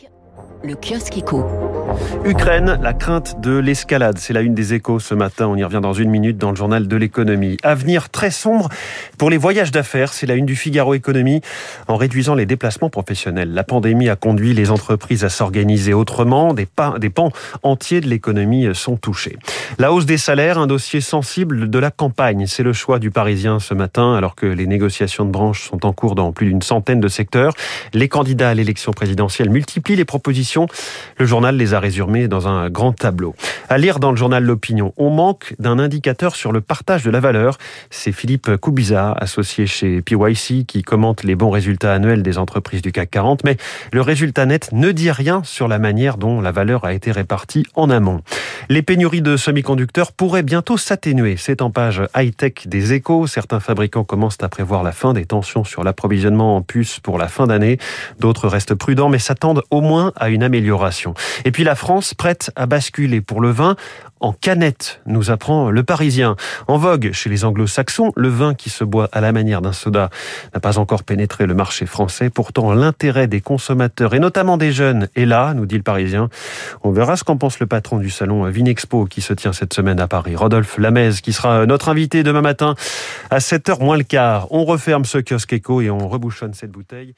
Yeah. Le kiosque éco. Ukraine, la crainte de l'escalade. C'est la une des échos ce matin. On y revient dans une minute dans le journal de l'économie. Avenir très sombre pour les voyages d'affaires. C'est la une du Figaro Économie. En réduisant les déplacements professionnels, la pandémie a conduit les entreprises à s'organiser autrement. Des, des pans entiers de l'économie sont touchés. La hausse des salaires, un dossier sensible de la campagne. C'est le choix du Parisien ce matin, alors que les négociations de branche sont en cours dans plus d'une centaine de secteurs. Les candidats à l'élection présidentielle multiplient les propositions. Le journal les a résumées dans un grand tableau. À lire dans le journal L'Opinion, on manque d'un indicateur sur le partage de la valeur. C'est Philippe Koubiza, associé chez PYC, qui commente les bons résultats annuels des entreprises du CAC 40, mais le résultat net ne dit rien sur la manière dont la valeur a été répartie en amont. Les pénuries de semi-conducteurs pourraient bientôt s'atténuer. C'est en page high-tech des échos. Certains fabricants commencent à prévoir la fin des tensions sur l'approvisionnement en puces pour la fin d'année. D'autres restent prudents, mais s'attendent au moins à une amélioration. Et puis la France prête à basculer pour le vin en canette, nous apprend le Parisien. En vogue chez les anglo-saxons, le vin qui se boit à la manière d'un soda n'a pas encore pénétré le marché français. Pourtant, l'intérêt des consommateurs, et notamment des jeunes, est là, nous dit le Parisien. On verra ce qu'en pense le patron du salon Vinexpo qui se tient cette semaine à Paris, Rodolphe Lamez, qui sera notre invité demain matin à 7h moins le quart. On referme ce kiosque éco et on rebouchonne cette bouteille.